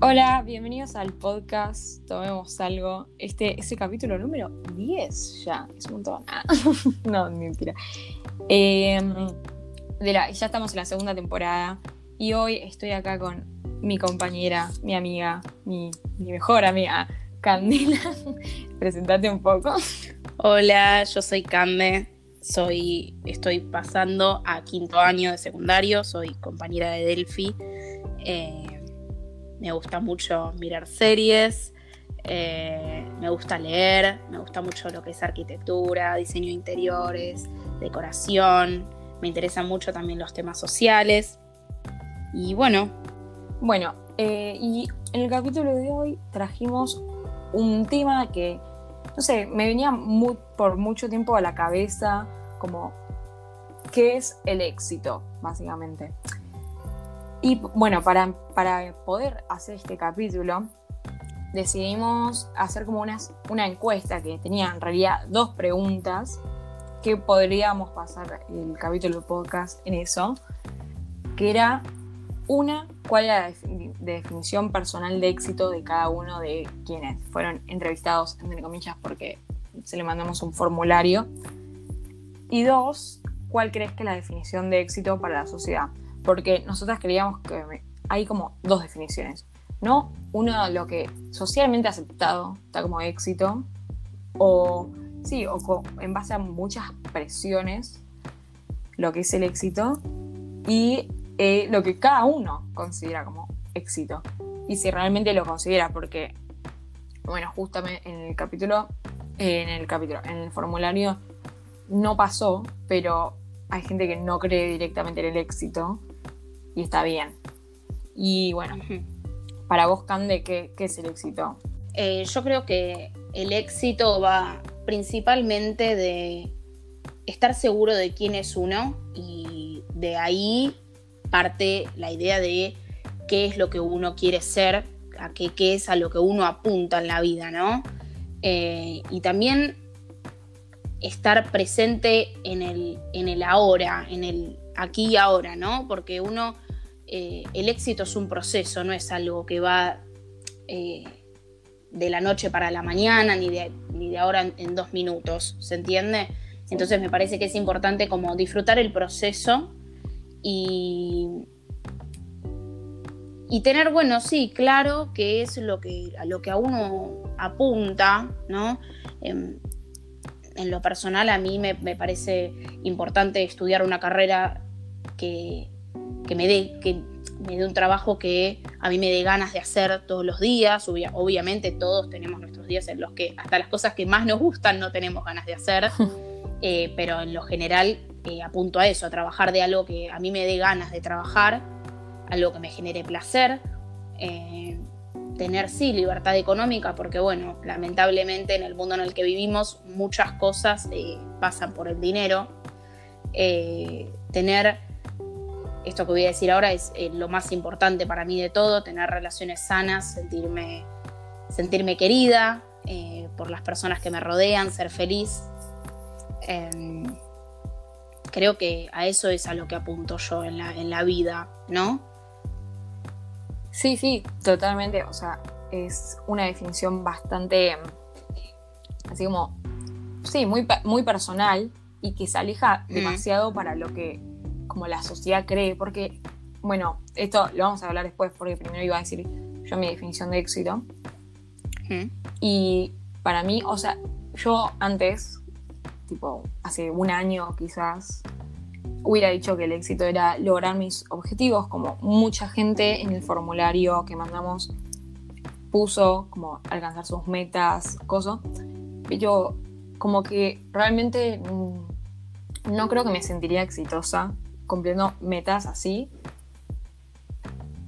Hola, bienvenidos al podcast Tomemos Algo. Este es el capítulo número 10 ya, es un montón. Ah, no, mentira. Em, ya estamos en la segunda temporada y hoy estoy acá con mi compañera, mi amiga, mi, mi mejor amiga, Candela. Presentate un poco. Hola, yo soy Cande. Soy, estoy pasando a quinto año de secundario, soy compañera de Delphi. Eh, me gusta mucho mirar series, eh, me gusta leer, me gusta mucho lo que es arquitectura, diseño de interiores, decoración, me interesan mucho también los temas sociales. Y bueno. Bueno, eh, y en el capítulo de hoy trajimos un tema que, no sé, me venía por mucho tiempo a la cabeza, como, ¿qué es el éxito, básicamente? Y bueno, para, para poder hacer este capítulo, decidimos hacer como una encuesta que tenía en realidad dos preguntas que podríamos pasar el capítulo podcast en eso, que era una, cuál era la definición personal de éxito de cada uno de quienes fueron entrevistados, entre comillas, porque se le mandamos un formulario. Y dos, cuál crees que es la definición de éxito para la sociedad porque nosotras creíamos que hay como dos definiciones, ¿no? Uno, lo que socialmente aceptado está como éxito, o sí, o en base a muchas presiones, lo que es el éxito, y eh, lo que cada uno considera como éxito, y si realmente lo considera, porque, bueno, justamente en el capítulo, en el capítulo, en el formulario no pasó, pero hay gente que no cree directamente en el éxito y está bien. Y bueno, para vos, Cande, ¿qué, es el éxito? Eh, yo creo que el éxito va principalmente de estar seguro de quién es uno y de ahí parte la idea de qué es lo que uno quiere ser, a qué, qué es a lo que uno apunta en la vida, ¿no? Eh, y también estar presente en el, en el ahora, en el aquí y ahora, ¿no? Porque uno eh, el éxito es un proceso, no es algo que va eh, de la noche para la mañana, ni de, ni de ahora en, dos minutos, ¿se entiende? Entonces me parece que es importante como disfrutar el proceso y, y tener, bueno, sí, claro que es lo que, a lo que a uno apunta, ¿no? En, en lo personal a mí me, me parece importante estudiar una carrera que, que me dé, que me dé un trabajo que a mí me dé ganas de hacer todos los días. obviamente todos tenemos nuestros días en los que hasta las cosas que más nos gustan no tenemos ganas de hacer, eh, pero en lo general eh, apunto a eso, a trabajar de algo que a mí me dé ganas de trabajar, algo que me genere placer. Eh, tener sí libertad económica, porque bueno, lamentablemente en el mundo en el que vivimos muchas cosas pasan por el dinero. tener esto que voy a decir ahora es eh, lo más importante para mí de todo, tener relaciones sanas, sentirme, sentirme querida eh, por las personas que me rodean, ser feliz. Em, creo que a eso es a lo que apunto yo en la, en la vida, ¿no? Sí, sí, totalmente. O sea, es una definición bastante, así como, sí, muy, muy personal y que se aleja demasiado para lo que como la sociedad cree, porque, bueno, esto lo vamos a hablar después, porque primero iba a decir yo mi definición de éxito. Y para mí, o sea, yo antes, tipo, hace un año quizás, hubiera dicho que el éxito era lograr mis objetivos, como mucha gente en el formulario que mandamos puso, como alcanzar sus metas, cosas. Yo como que realmente mm, no creo que me sentiría exitosa cumpliendo metas así.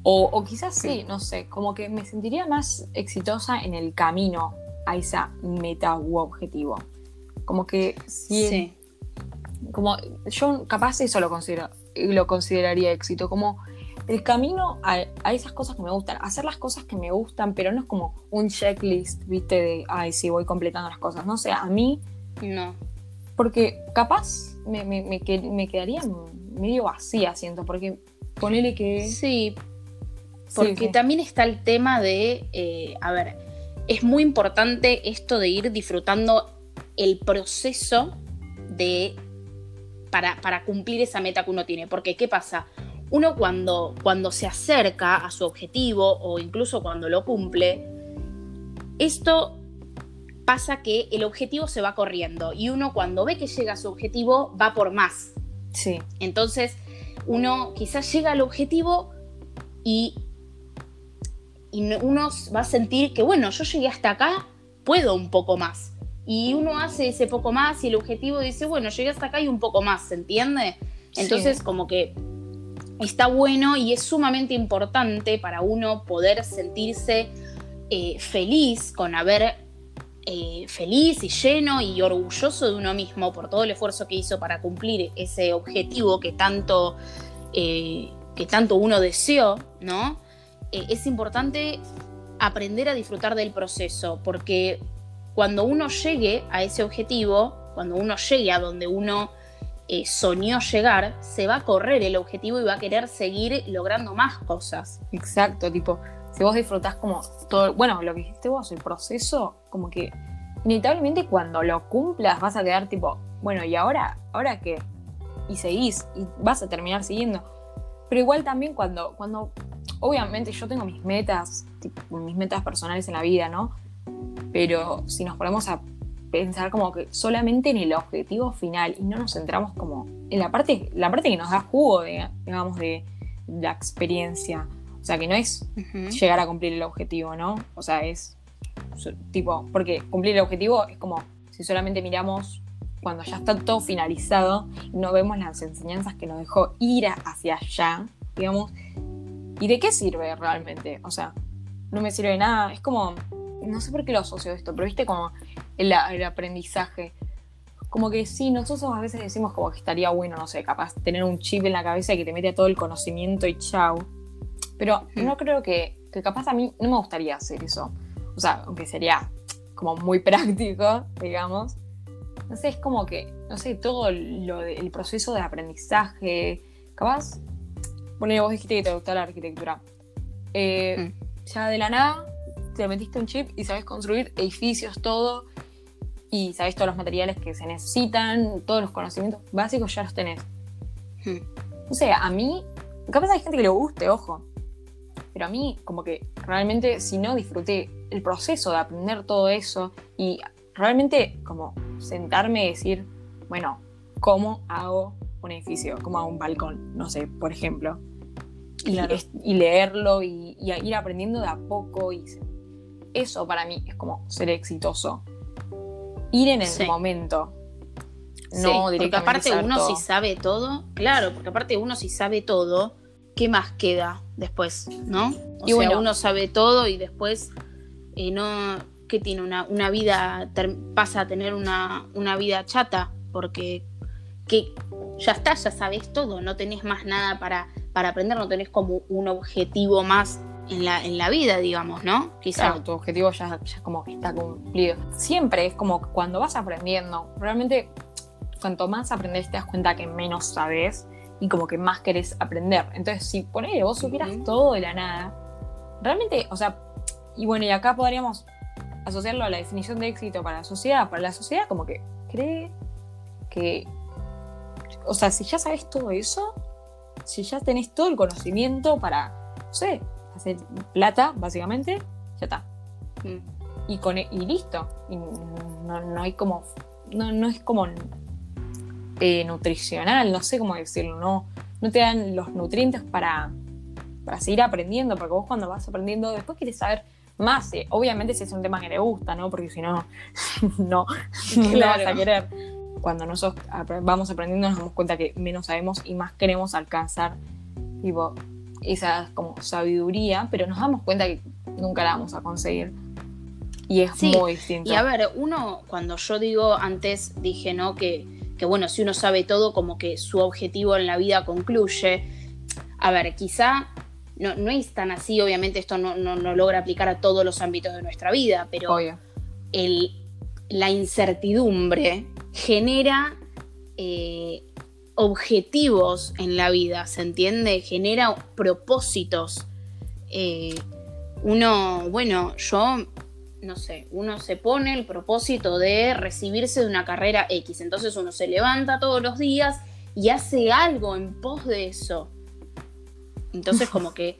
O, quizás sí, no sé, como que me sentiría más exitosa en el camino a esa meta u objetivo. Como que sí. Como yo capaz eso lo considero, lo consideraría éxito, como el camino a, esas cosas que me gustan, hacer las cosas que me gustan, pero no es como un checklist, viste, de, ay, sí, voy completando las cosas. No sé, a mí... No. Porque capaz me, me, me quedaría medio vacía, siento, porque ponele que... Sí, porque también está el tema de, eh, a ver, es muy importante esto de ir disfrutando el proceso de para, para, cumplir esa meta que uno tiene. Porque, ¿qué pasa? Uno cuando, cuando se acerca a su objetivo o incluso cuando lo cumple, esto pasa que el objetivo se va corriendo y uno cuando ve que llega a su objetivo va por más. Sí. Entonces, uno quizás llega al objetivo y, y uno va a sentir que, bueno, yo llegué hasta acá, puedo un poco más. Y uno hace ese poco más y el objetivo dice, bueno, llegué hasta acá y un poco más, ¿se entiende? Entonces, como que está bueno y es sumamente importante para uno poder sentirse eh, feliz con haber eh, feliz y lleno y orgulloso de uno mismo por todo el esfuerzo que hizo para cumplir ese objetivo que tanto, eh, que tanto uno deseó, ¿no? Eh, es importante aprender a disfrutar del proceso, porque cuando uno llegue a ese objetivo, cuando uno llegue a donde uno soñó llegar, se va a correr el objetivo y va a querer seguir logrando más cosas. Exacto, tipo, si vos disfrutás como todo, bueno, lo que dijiste vos, el proceso, como que inevitablemente cuando lo cumplas vas a quedar tipo, bueno, ¿y ahora? ¿Ahora qué? Y seguís, y vas a terminar siguiendo. Pero igual también cuando, cuando obviamente yo tengo mis metas, tipo, mis metas personales en la vida, ¿no? Pero si nos ponemos a pensar como que solamente en el objetivo final y no nos centramos como en la parte, la parte que nos da jugo, digamos, de la experiencia o sea, que no es llegar a cumplir el objetivo, ¿no? O sea, es tipo, porque cumplir el objetivo es como si solamente miramos cuando ya está todo finalizado y no vemos las enseñanzas que nos dejó ir hacia allá, digamos. ¿Y de qué sirve realmente? O sea, no me sirve de nada. Es como, no sé por qué lo asocio a esto, pero viste como el, el aprendizaje como que sí, nosotros a veces decimos como que estaría bueno, no sé, capaz tener un chip en la cabeza que te mete todo el conocimiento y chau. Pero hmm. no creo que, que capaz a mí no me gustaría hacer eso. O sea, aunque sería como muy práctico, digamos. No sé, es como que, no sé, todo lo el proceso de aprendizaje. Capaz, bueno, vos dijiste que te gustaba la arquitectura. Eh. Ya de la nada te metiste un chip y sabes construir edificios, todo. Y sabes todos los materiales que se necesitan, todos los conocimientos básicos ya los tenés. No sé, a mí, capaz hay gente que le guste, ojo. Pero a mí, como que realmente, si no disfruté el proceso de aprender todo eso y realmente como sentarme y decir, bueno, ¿cómo hago un edificio? ¿Cómo hago un balcón? No sé, por ejemplo. Y, leerlo y, ir aprendiendo de a poco. Y eso para mí es como ser exitoso. Ir en el momento. No Porque aparte uno si sabe todo, claro, porque aparte uno si sabe todo, ¿qué más queda después, no? O y sea, bueno, uno sabe todo y después eh, no, que tiene una, una vida, pasa a tener una, una, vida chata, porque que ya está, ya sabes todo, no tenés más nada para, para aprender, no tenés como un objetivo más en la, en la vida, digamos, ¿no? Quizá. Claro, tu objetivo ya, ya como que está cumplido. Siempre es como cuando vas aprendiendo, realmente cuanto más aprendes te das cuenta que menos sabes y como que más querés aprender. Entonces, si ponele, vos supieras todo de la nada, realmente, o sea, y bueno, y acá podríamos asociarlo a la definición de éxito para la sociedad. Para la sociedad, como que cree que, o sea, si ya sabes todo eso, si ya tenés todo el conocimiento para, no sé, hacer plata, básicamente, ya está. Mm. Y, con, e, y listo. Y no, no hay como, no, no es como eh, nutricional, no sé cómo decirlo, no, no te dan los nutrientes para, para seguir aprendiendo, porque vos cuando vas aprendiendo, después quieres saber más, eh, obviamente si es un tema que le gusta, ¿no? Porque si no, no, no vas a querer. Cuando nosotros vamos aprendiendo nos damos cuenta que menos sabemos y más queremos alcanzar tipo, esa como sabiduría, pero nos damos cuenta que nunca la vamos a conseguir. Y es muy distinto. Y a ver, uno, cuando yo digo, antes dije, ¿no? Que que bueno, si uno sabe todo, como que su objetivo en la vida concluye. A ver, quizá no, no es tan así, obviamente esto no, logra aplicar a todos los ámbitos de nuestra vida, pero el, la incertidumbre genera eh, objetivos en la vida, ¿se entiende? Genera propósitos. eh, uno, bueno, yo, no sé, uno se pone el propósito de recibirse de una carrera X, entonces uno se levanta todos los días y hace algo en pos de eso. Entonces como que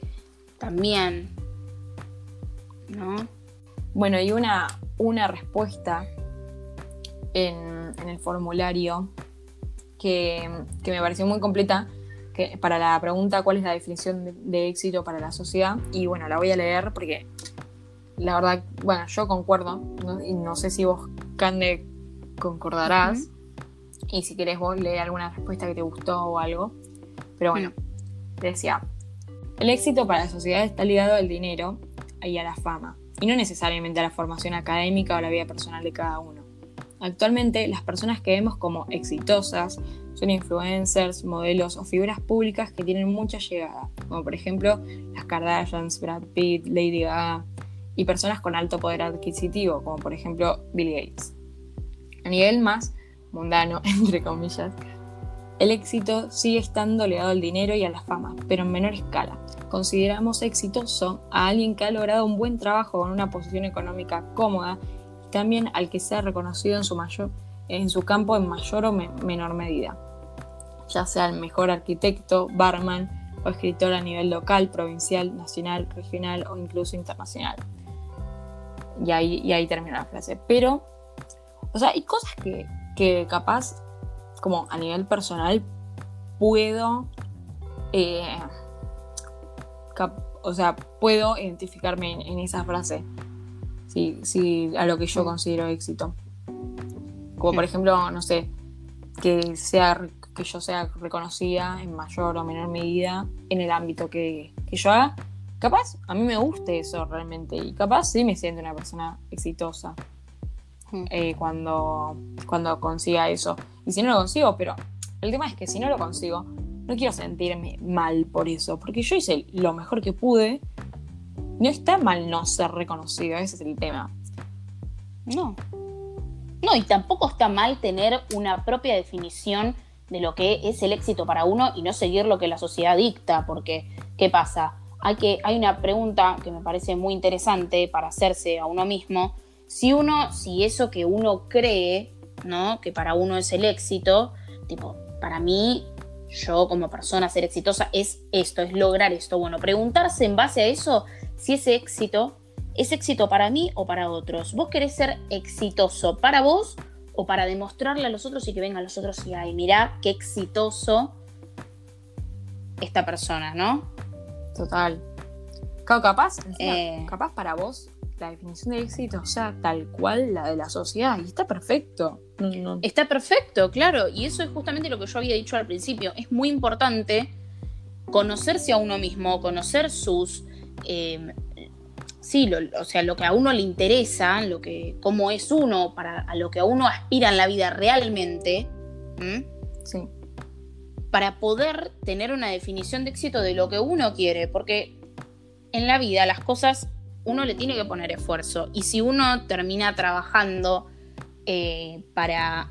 también, ¿no? Bueno, y una, una respuesta en, el formulario que, me pareció muy completa que, para la pregunta cuál es la definición de, éxito para la sociedad. Y bueno, la voy a leer porque la verdad, bueno, yo concuerdo, y no sé si vos, Cande, concordarás. Y si querés vos leer alguna respuesta que te gustó o algo. Pero bueno, te decía, el éxito para la sociedad está ligado al dinero y a la fama, y no necesariamente a la formación académica o la vida personal de cada uno. Actualmente, las personas que vemos como exitosas son influencers, modelos o figuras públicas que tienen mucha llegada, como por ejemplo las Kardashians, Brad Pitt, Lady Gaga, y personas con alto poder adquisitivo, como por ejemplo Bill Gates. A nivel más mundano, entre comillas, el éxito sigue estando ligado al dinero y a la fama, pero en menor escala. Consideramos exitoso a alguien que ha logrado un buen trabajo con una posición económica cómoda y también al que sea reconocido en su, mayor, en su campo en mayor o menor medida, ya sea el mejor arquitecto, barman o escritor a nivel local, provincial, nacional, regional o incluso internacional. Y ahí, y ahí termina la frase. Pero, o sea, hay cosas que, que capaz, como a nivel personal, puedo, eh, o sea, puedo identificarme en, esa frase, sí, a lo que yo considero éxito. Como por ejemplo, no sé, que, sea, que yo sea reconocida en mayor o menor medida en el ámbito que, que yo haga. Capaz a mí me guste eso realmente y capaz sí me siento una persona exitosa. Eh, cuando, cuando consiga eso. Y si no lo consigo, pero el tema es que si no lo consigo, no quiero sentirme mal por eso, porque yo hice lo mejor que pude. No está mal no ser reconocido, ese es el tema. No. No, y tampoco está mal tener una propia definición de lo que es el éxito para uno y no seguir lo que la sociedad dicta, porque ¿qué pasa? Hay, que, hay una pregunta que me parece muy interesante para hacerse a uno mismo, si uno, si eso que uno cree, ¿no? Que para uno es el éxito, tipo, para mí, yo como persona ser exitosa es esto, es lograr esto. Bueno, preguntarse en base a eso si ese éxito es éxito para mí o para otros. ¿Vos querés ser exitoso para vos o para demostrarle a los otros y que vengan los otros y, ay, mirá qué exitoso esta persona, ¿no? Total. capaz, eh, capaz para vos la definición de éxito sea tal cual la de la sociedad y está perfecto. Está perfecto, claro, y eso es justamente lo que yo había dicho al principio. Es muy importante conocerse a uno mismo, conocer sus... Em, sí, o sea, lo que a uno le interesa, lo que, cómo es uno, para, a lo que a uno aspira en la vida realmente. Sí. Para poder tener una definición de éxito de lo que uno quiere, porque en la vida las cosas uno le tiene que poner esfuerzo. Y si uno termina trabajando eh, para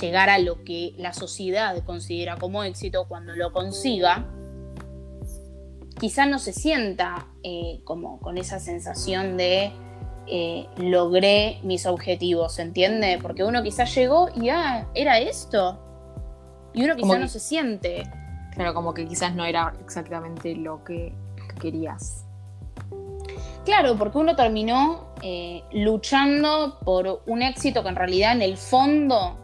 llegar a lo que la sociedad considera como éxito, cuando lo consiga, quizá no se sienta eh, como con esa sensación de eh, logré mis objetivos, ¿entiende? Porque uno quizás llegó y ah, era esto. Y uno quizá no se siente. Claro, como que quizás no era exactamente lo que querías. Claro, porque uno terminó eh, luchando por un éxito que en realidad en el fondo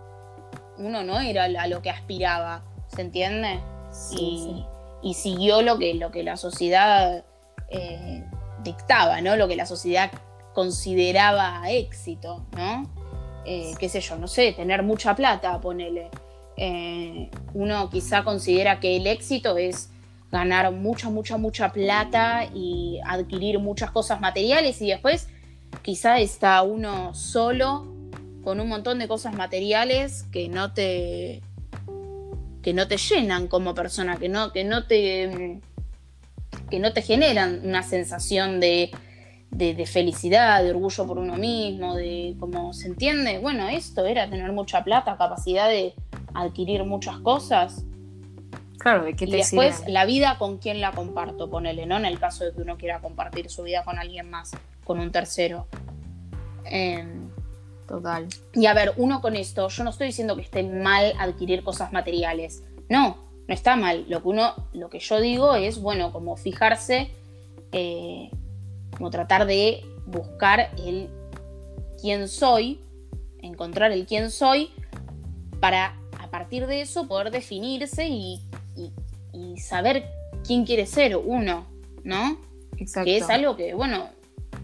uno no era a lo que aspiraba, ¿se entiende? y, siguió lo que, lo que la sociedad eh, dictaba, ¿no? Lo que la sociedad consideraba éxito, ¿no? Eh, qué sé yo, no sé, tener mucha plata, ponele. Uno quizá considera que el éxito es ganar mucha, mucha, mucha plata y adquirir muchas cosas materiales y después quizá está uno solo con un montón de cosas materiales que no te que no te llenan como persona, que no, que no te que no te generan una sensación de, de, felicidad, de orgullo por uno mismo, de cómo se entiende, bueno, esto era tener mucha plata, capacidad de adquirir muchas cosas. Claro, ¿de qué y te después sirve? la vida con quién la comparto, ponele, ¿no? En el caso de que uno quiera compartir su vida con alguien más, con un tercero. Em, Total. y a ver, uno con esto, yo no estoy diciendo que esté mal adquirir cosas materiales. No, no está mal. Lo que uno, lo que yo digo es, bueno, como fijarse, eh, como tratar de buscar el quién soy, encontrar el quién soy, para partir de eso poder definirse y, y- y saber quién quiere ser uno, ¿no? Exacto. que es algo que, bueno,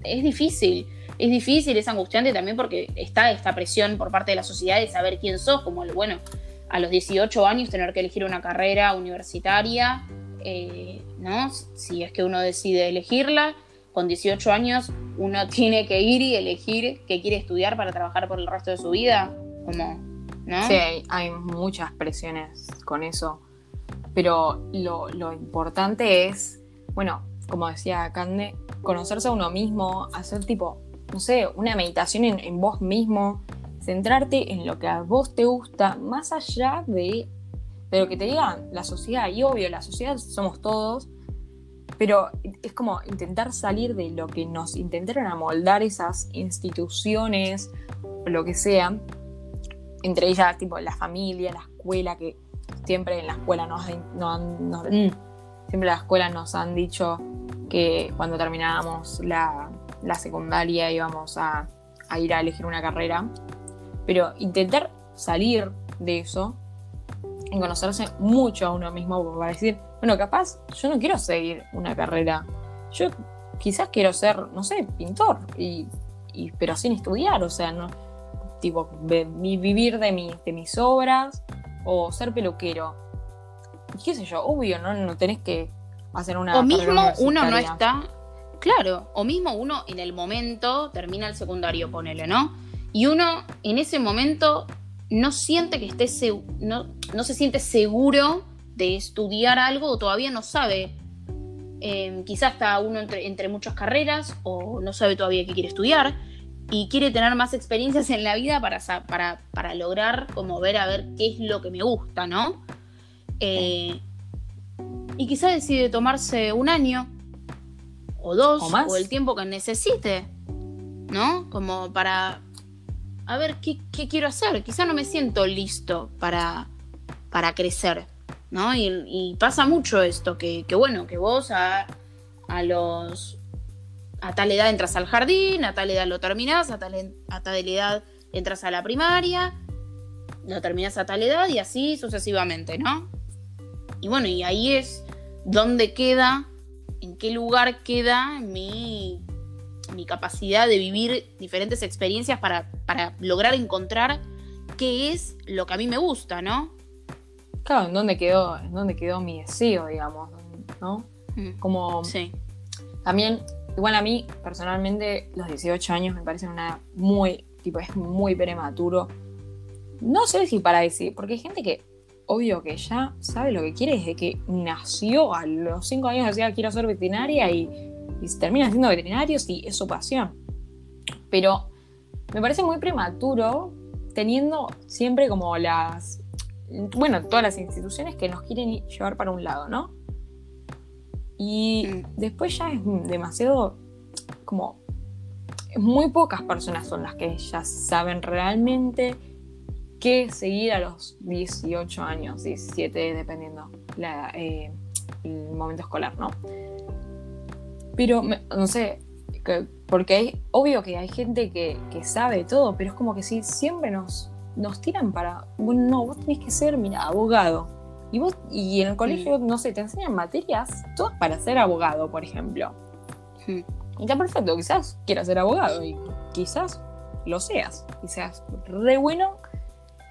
es difícil. Es difícil, es angustiante también porque está esta presión por parte de la sociedad de saber quién sos, como, el, bueno, a los 18 años tener que elegir una carrera universitaria, eh, ¿no? Si es que uno decide elegirla, con 18 años uno tiene que ir y elegir qué quiere estudiar para trabajar por el resto de su vida, como, ¿no? Sí, hay, hay muchas presiones con eso. Pero lo, lo importante es, bueno, como decía Cande, conocerse a uno mismo, hacer tipo, no sé, una meditación en, en vos mismo, centrarte en lo que a vos te gusta, más allá de, de lo que te digan la sociedad. Y obvio, la sociedad somos todos, pero es como intentar salir de lo que nos intentaron amoldar esas instituciones, lo que sea, entre ellas, tipo, la familia, la escuela, que siempre en la escuela nos, no han- no- mm, siempre en la escuela nos han dicho que cuando terminábamos la, la secundaria íbamos a, a ir a elegir una carrera. Pero intentar salir de eso y conocerse mucho a uno mismo para decir, bueno, capaz yo no quiero seguir una carrera. Yo quizás quiero ser, no sé, pintor, y, y- pero sin estudiar, o sea, no, tipo, vivir de, mi- de mis obras o ser peluquero. Y qué sé yo, obvio, ¿no? No tenés que hacer una. o mismo uno no está, claro, o mismo uno en el momento termina el secundario, ponele, ¿no? Y uno en ese momento no siente que esté, no, no se siente seguro de estudiar algo o todavía no sabe. Eh, quizás está uno entre, entre muchas carreras o no sabe todavía qué quiere estudiar y quiere tener más experiencias en la vida para, para, para lograr como ver a ver qué es lo que me gusta, ¿no? Eh, y quizá decide tomarse un año o dos O más. el tiempo que necesite, ¿no? Como para a ver qué, qué quiero hacer. Quizá no me siento listo para, para crecer, ¿no? Y, y pasa mucho esto, que, que bueno, que vos a, a los a tal edad entras al jardín, a tal edad lo terminás, a tal, a tal edad entras a la primaria, lo terminás a tal edad y así sucesivamente, ¿no? Y bueno, y ahí es donde queda, en qué lugar queda mi, mi capacidad de vivir diferentes experiencias para, para lograr encontrar qué es lo que a mí me gusta, ¿no? Claro, ¿en dónde quedó, en dónde quedó mi deseo, digamos? ¿No? Mm, Como Sí. también, igual a mí, personalmente, los 18 años me parecen una muy, tipo, es muy prematuro. No sé si para decir, porque hay gente que, obvio que ya sabe lo que quiere desde que nació, a los 5 años decía quiero ser veterinaria y, y termina siendo veterinario si es su pasión. Pero me parece muy prematuro teniendo siempre como las, bueno, todas las instituciones que nos quieren llevar para un lado, ¿no? Y Mm. después ya es demasiado como muy pocas personas son las que ya saben realmente qué seguir a los 18 años, 17, dependiendo la, eh, el momento escolar, ¿no? Pero, no sé, que- porque hay, obvio que hay gente que, que sabe todo, pero es como que si siempre nos, nos tiran para, bueno, no, vos tenés que ser, mira, abogado. Y vos, y en el colegio, no sé, te enseñan materias, todas para ser abogado, por ejemplo. Mm. Y está perfecto, quizás quieras ser abogado y quizás lo seas, y seas re bueno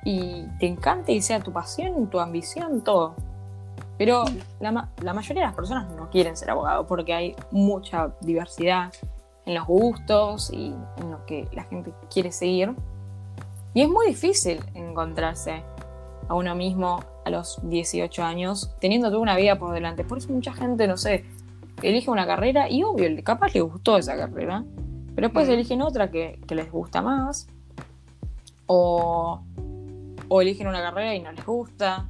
y te encante y sea tu pasión, tu ambición, todo. Pero la, ma- la mayoría de las personas no quieren ser abogado porque hay mucha diversidad en los gustos y en lo que la gente quiere seguir. Y es muy difícil encontrarse a uno mismo a los 18 años teniendo toda una vida por delante. Por eso mucha gente, no sé, elige una carrera y obvio, capaz le gustó esa carrera, pero después Mm. eligen otra que, que les gusta más. O, o eligen una carrera y no les gusta.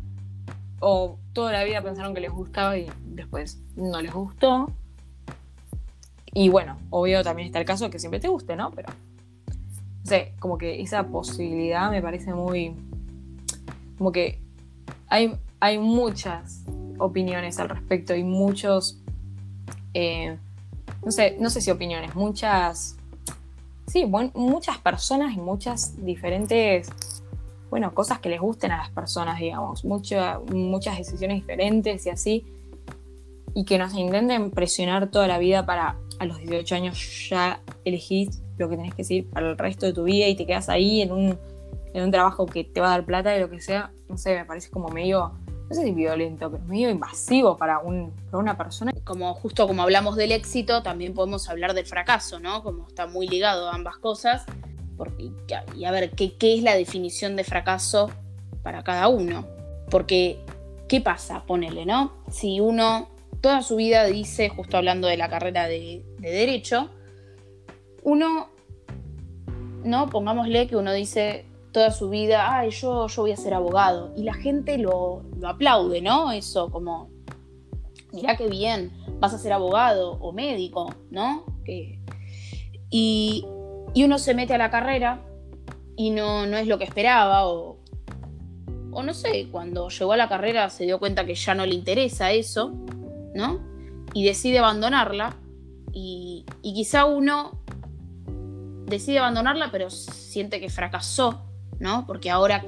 o toda la vida pensaron que les gustaba y después no les gustó. Y bueno, obvio también está el caso de que siempre te guste, ¿no? Pero, no sé, como que esa posibilidad me parece muy... Como que hay, muchas opiniones al respecto y muchos... Eh, no sé, no sé si opiniones, muchas... Sí, muchas personas y muchas diferentes bueno, cosas que les gusten a las personas, digamos, muchas decisiones diferentes y así, y que nos intenten presionar toda la vida para a los 18 años ya elegís lo que tenés que decir para el resto de tu vida y te quedas ahí en un, en un trabajo que te va a dar plata y lo que sea, no sé, me parece como medio, no sé si violento, pero medio invasivo para, un, para una persona. Como justo como hablamos del éxito, también podemos hablar del fracaso, ¿no? Como está muy ligado a ambas cosas y a ver ¿qué, qué es la definición de fracaso para cada uno. Porque, ¿qué pasa? Ponele, ¿no? Si uno toda su vida dice, justo hablando de la carrera de, derecho, uno, ¿no? Pongámosle que uno dice toda su vida, ay, yo, yo voy a ser abogado. Y la gente lo, lo aplaude, ¿no? Eso como, mirá qué bien, vas a ser abogado o médico, ¿no? Y y uno se mete a la carrera y no, no es lo que esperaba o, o no sé, cuando llegó a la carrera se dio cuenta que ya no le interesa eso, ¿no? Y decide abandonarla y, y quizá uno decide abandonarla pero siente que fracasó, ¿no? Porque ahora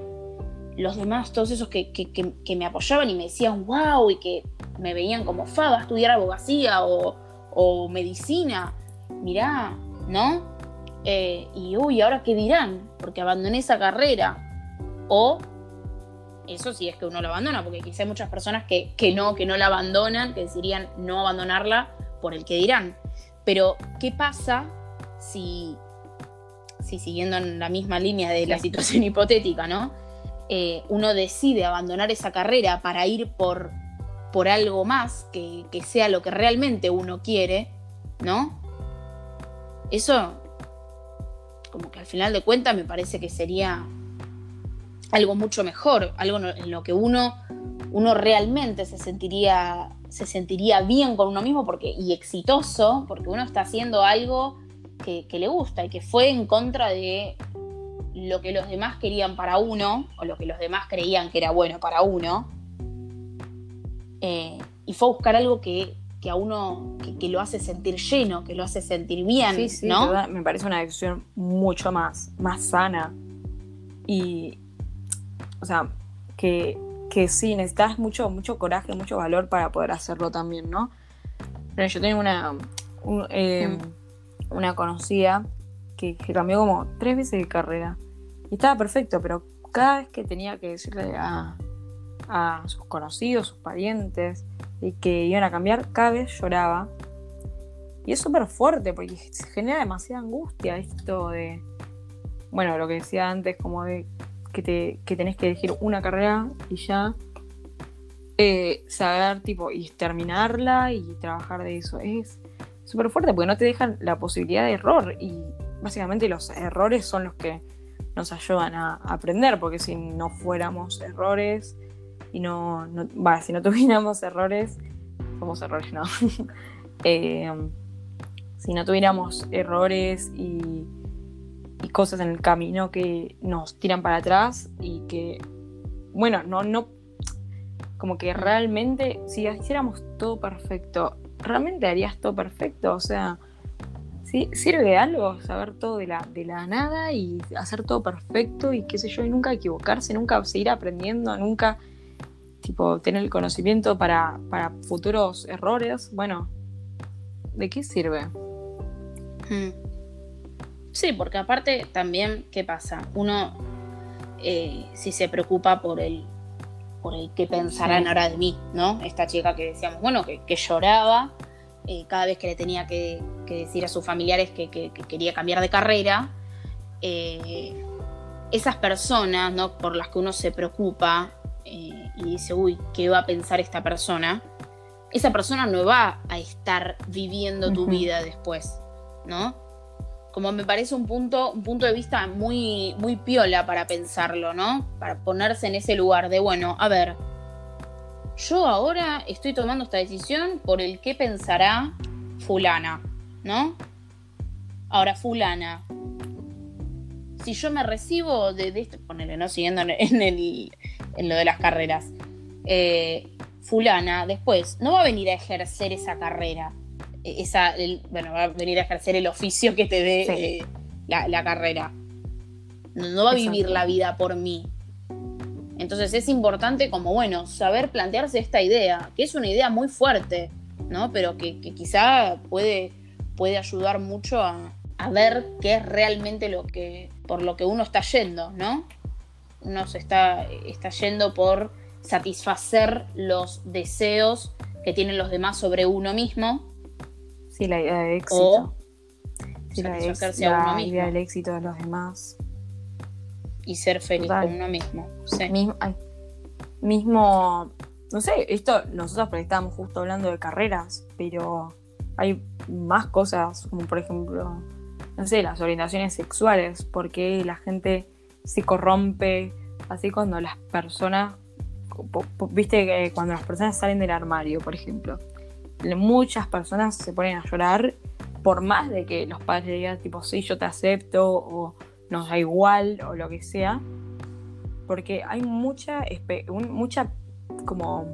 los demás, todos esos que, que, me apoyaban y me decían, wow, y que me veían como fa, a estudiar abogacía o, o medicina, mirá, ¿no? Eh, y uy, ¿ahora qué dirán? Porque abandoné esa carrera. O eso sí es que uno lo abandona, porque quizá hay muchas personas que, no, que no la abandonan, que decidirían no abandonarla por el que dirán. Pero, ¿qué pasa si, si siguiendo en la misma línea de la situación hipotética, ¿no? Eh, uno decide abandonar esa carrera para ir por, por algo más que, que sea lo que realmente uno quiere, ¿no? Eso como que al final de cuentas me parece que sería algo mucho mejor, algo en lo que uno, uno realmente se sentiría, se sentiría bien con uno mismo porque, y exitoso, porque uno está haciendo algo que, le gusta y que fue en contra de lo que los demás querían para uno, o lo que los demás creían que era bueno para uno, eh, y fue a buscar algo que que a uno que, lo hace sentir lleno, que lo hace sentir bien, sí, sí, ¿no? me parece una decisión mucho más, más sana. Y, o sea, que, que sí, necesitas mucho, mucho coraje, mucho valor para poder hacerlo también, ¿no? Pero yo tengo una, eh, mm. Una conocida que, cambió como tres veces de carrera. Y estaba perfecto, pero cada vez que tenía que decirle a, a sus conocidos, sus parientes, y que iban a cambiar, cada vez lloraba. Y es súper fuerte porque se genera demasiada angustia esto de, bueno, lo que decía antes, como de que, te, que tenés que elegir una carrera y ya eh, saber, tipo, y terminarla y trabajar de eso. Es súper fuerte porque no te dejan la posibilidad de error y básicamente los errores son los que nos ayudan a aprender porque si no fuéramos errores y no, no si no tuviéramos errores, somos errores, no. Eh, si no tuviéramos errores y, cosas en el camino que nos tiran para atrás y que, bueno, no, no, como que realmente, si hiciéramos todo perfecto, ¿realmente harías todo perfecto? O sea, ¿sí? ¿sirve algo saber todo de la, de la nada y hacer todo perfecto y qué sé yo, y nunca equivocarse, nunca seguir aprendiendo, nunca tipo, tener el conocimiento para, futuros errores, bueno, ¿de qué sirve? Hmm. Sí, porque aparte también, ¿qué pasa? Uno, eh, si se preocupa por el, por el qué pensarán ahora de mí, ¿no? Esta chica que decíamos, bueno, que, lloraba eh, cada vez que le tenía que, decir a sus familiares que, quería cambiar de carrera. Eh, esas personas, ¿no? Por las que uno se preocupa, eh, y dice, uy, ¿qué va a pensar esta persona? Esa persona no va a estar viviendo tu vida después, ¿no? Como me parece un punto, un punto de vista muy, muy piola para pensarlo, ¿no? Para ponerse en ese lugar de, bueno, a ver, yo ahora estoy tomando esta decisión por el que pensará fulana, ¿no? Ahora, fulana, si yo me recibo de, esto, ponele, ¿no? Siguiendo en, el, en lo de las carreras, eh, fulana después no va a venir a ejercer esa carrera, e, esa, bueno, va a venir a ejercer el oficio que te dé eh, la, carrera. No, va a vivir la vida por mí. Entonces es importante como, bueno, saber plantearse esta idea, que es una idea muy fuerte, ¿no? Pero que, quizá puede, puede ayudar mucho a, a ver qué es realmente lo que, por lo que uno está yendo, ¿no? Uno se está, está yendo por satisfacer los deseos que tienen los demás sobre uno mismo. Sí, la idea de éxito. O sí, la, idea del éxito de los demás. Y ser feliz con uno mismo. Mismo, mismo, no sé, esto nosotros porque estábamos justo hablando de carreras, pero hay más cosas, como por ejemplo, no sé, las orientaciones sexuales, porque la gente se corrompe así cuando las personas, viste que cuando las personas salen del armario, por ejemplo, muchas personas se ponen a llorar por más de que los padres digan tipo, sí, yo te acepto o nos da igual o lo que sea, porque hay mucha, mucha como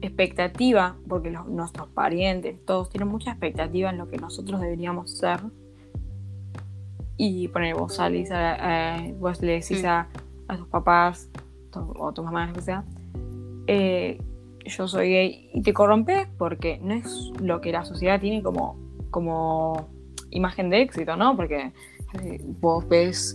expectativa, porque nuestros parientes, todos tienen mucha expectativa en lo que nosotros deberíamos ser. Y poner vos salís, vos le decís a, tus papás o tu mamá, lo que sea, eh, yo soy gay y te corrompes porque no es lo que la sociedad tiene como, como imagen de éxito, ¿no? Porque eh, vos ves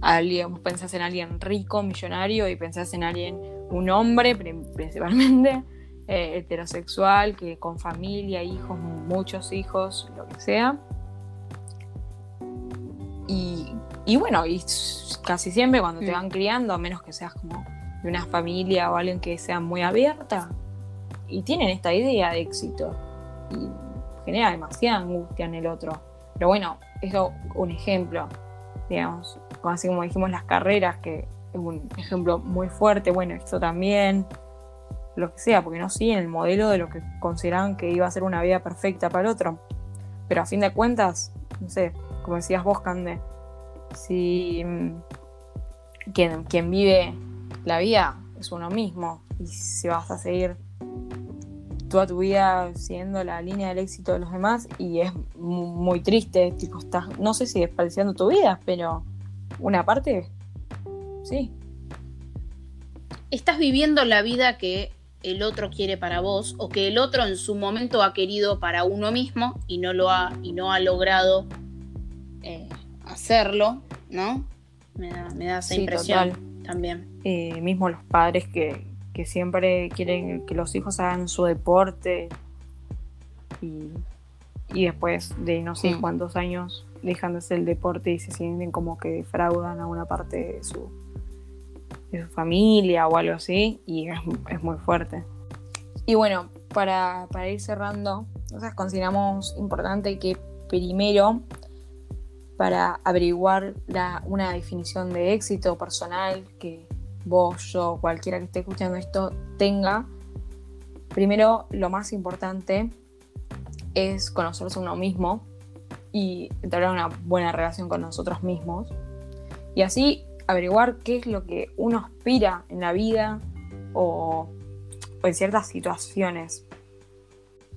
a alguien, vos pensás en alguien rico, millonario y pensás en alguien, un hombre principalmente, eh, heterosexual, que con familia, hijos, muchos hijos, lo que sea. Y, bueno, y casi siempre cuando te van criando, a menos que seas como de una familia o alguien que sea muy abierta, y tienen esta idea de éxito, y genera demasiada angustia en el otro. Pero bueno, eso un ejemplo, digamos, así como dijimos las carreras, que es un ejemplo muy fuerte, bueno, esto también, lo que sea, porque no siguen el modelo de lo que consideraban que iba a ser una vida perfecta para el otro. Pero a fin de cuentas, no sé, como decías vos, Cande, si mm, quien, quien vive la vida es uno mismo y si vas a seguir toda tu vida siguiendo la línea del éxito de los demás y es muy triste, tipo, estás, no sé si desperdiciando tu vida, pero una parte, sí. Estás viviendo la vida que el otro quiere para vos o que el otro en su momento ha querido para uno mismo y no lo ha, y no ha logrado eh, hacerlo, ¿no? Me da, esa impresión también. Eh, mismo los padres que, siempre quieren que los hijos hagan su deporte y, después de no sé cuántos años dejan de hacer el deporte y se sienten como que defraudan a una parte de su de su familia o algo así, y es, muy fuerte. Y bueno, para, ir cerrando, nosotros consideramos importante que primero, para averiguar una definición de éxito personal que vos, yo, cualquiera que esté escuchando esto tenga, primero lo más importante es conocerse uno mismo y tener una buena relación con nosotros mismos. Y así averiguar qué es lo que uno aspira en la vida o, en ciertas situaciones.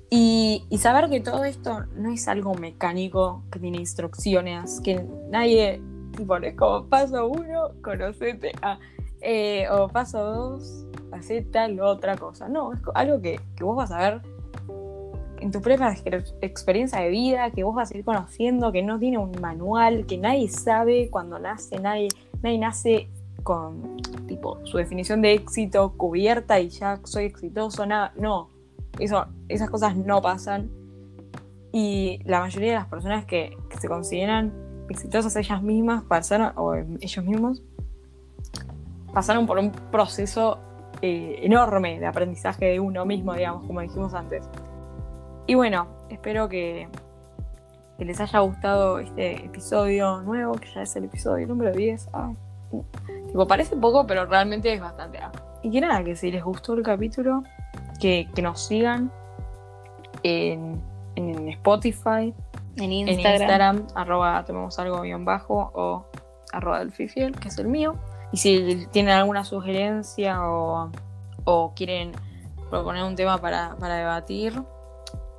Y, saber que todo esto no es algo mecánico, que tiene instrucciones, que nadie, tipo, es como paso uno, conocete, a, eh, o paso dos, hace tal otra cosa. No, es algo que, que vos vas a ver en tu propia experiencia de vida, que vos vas a ir conociendo, que no tiene un manual, que nadie sabe cuando nace, nadie, nadie nace con tipo su definición de éxito cubierta y ya soy exitoso, nada, no, eso, esas cosas no pasan. Y la mayoría de las personas que, se consideran exitosas ellas mismas pasaron, o ellos mismos, pasaron por un proceso eh, enorme de aprendizaje de uno mismo, digamos, como dijimos antes. Y bueno, espero que, que les haya gustado este episodio nuevo, que ya es el episodio número 10. Ay, tipo, parece poco, pero realmente es bastante. Ah. y que nada, que si les gustó el capítulo, que, que nos sigan en, en Spotify, En en Instagram. Instagram, arroba tomemos algo guion bajo o arroba del fiel, que es el mío. Y si tienen alguna sugerencia o, o quieren proponer un tema para, para debatir,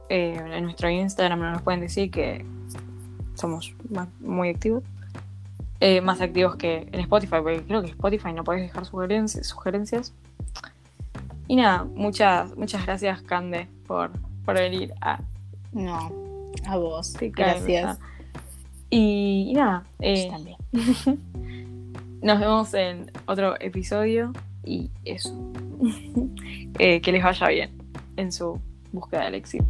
eh, en nuestro Instagram nos pueden decir que somos más- muy activos. Eh, más activos que en Spotify, porque creo que Spotify no podés dejar sugerencias. sugerencias. Y nada, muchas, muchas gracias, Cande, por, por venir a No, a vos. Sí, Gracias. Y, y nada, eh, Yo también. nos vemos en otro episodio y eso. Eh, que les vaya bien en su búsqueda del éxito.